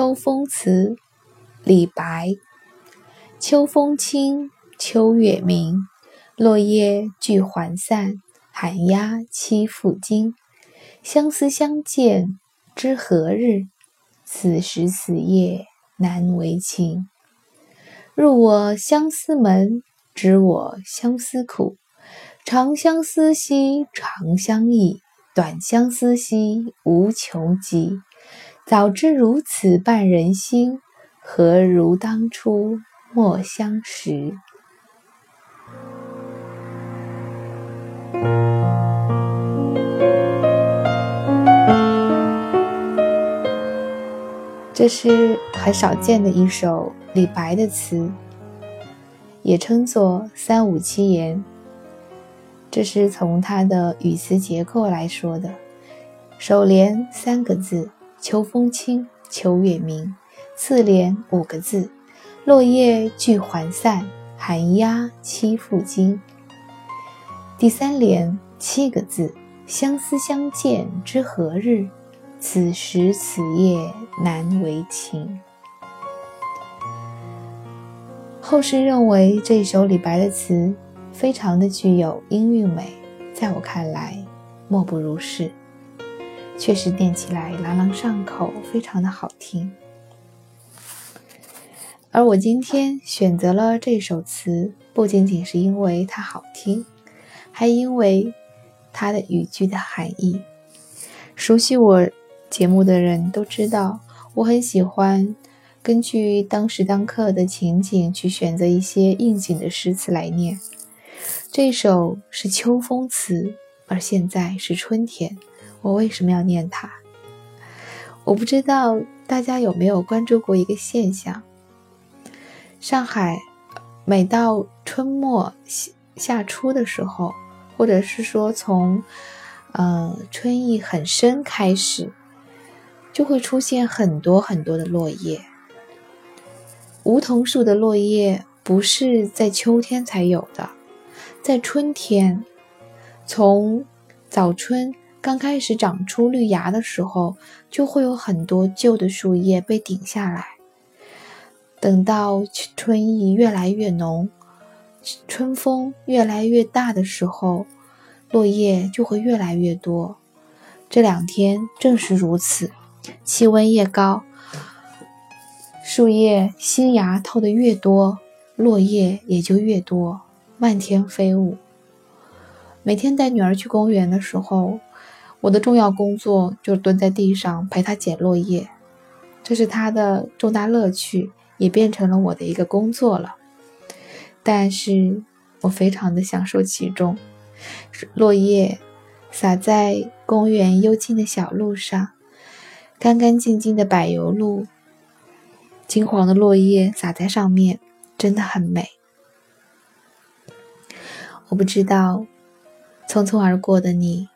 秋风词，李白。秋风清，秋月明，落叶聚还散，寒鸦栖复惊。相思相见知何日？此时此夜难为情。入我相思门，知我相思苦。长相思兮长相忆，短相思兮无穷极。早知如此绊人心，何如当初莫相识。这是很少见的一首李白的词，也称作三五七言。这是从它的语词结构来说的，首联三个字。秋风清，秋月明。次联五个字：落叶聚还散，寒鸦栖复惊。第三联七个字：相思相见知何日？此时此夜难为情。后世认为这首李白的词非常的具有音韵美，在我看来，莫不如是。确实念起来朗朗上口，非常的好听。而我今天选择了这首词，不仅仅是因为它好听，还因为它的语句的含义。熟悉我节目的人都知道，我很喜欢根据当时当刻的情景去选择一些应景的诗词来念。这首是秋风词，而现在是春天。我为什么要念它？我不知道大家有没有关注过一个现象：上海每到春末夏夏初的时候，或者是说从嗯春意很深开始，就会出现很多很多的落叶。梧桐树的落叶不是在秋天才有的，在春天，从早春。刚开始长出绿芽的时候，就会有很多旧的树叶被顶下来。等到春意越来越浓，春风越来越大的时候，落叶就会越来越多。这两天正是如此，气温越高，树叶新芽透得越多，落叶也就越多，漫天飞舞。每天带女儿去公园的时候。我的重要工作就是蹲在地上陪他捡落叶，这是他的重大乐趣，也变成了我的一个工作了。但是我非常的享受其中，落叶洒在公园幽静的小路上，干干净净的柏油路，金黄的落叶洒在上面，真的很美。我不知道匆匆而过的你。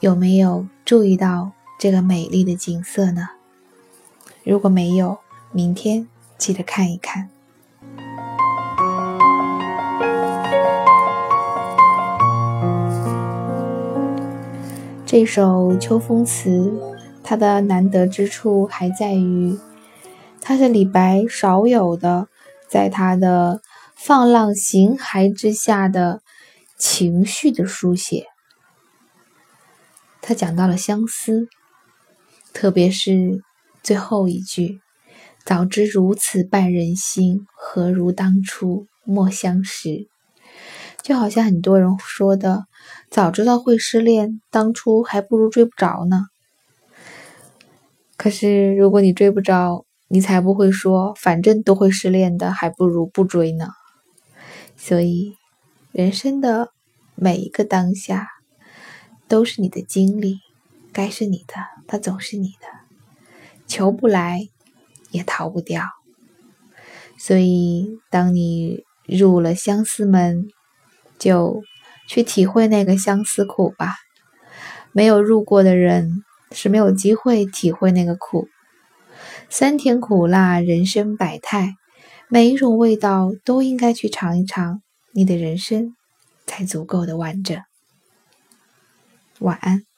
有没有注意到这个美丽的景色呢？如果没有，明天记得看一看。这首《秋风词》，它的难得之处还在于，它是李白少有的，在他的放浪形骸之下的情绪的书写。他讲到了相思，特别是最后一句“早知如此绊人心，何如当初莫相识”，就好像很多人说的“早知道会失恋，当初还不如追不着呢”。可是如果你追不着，你才不会说“反正都会失恋的，还不如不追呢”。所以，人生的每一个当下。都是你的经历，该是你的，它总是你的，求不来，也逃不掉。所以，当你入了相思门，就去体会那个相思苦吧。没有入过的人是没有机会体会那个苦。酸甜苦辣，人生百态，每一种味道都应该去尝一尝，你的人生才足够的完整。晚安。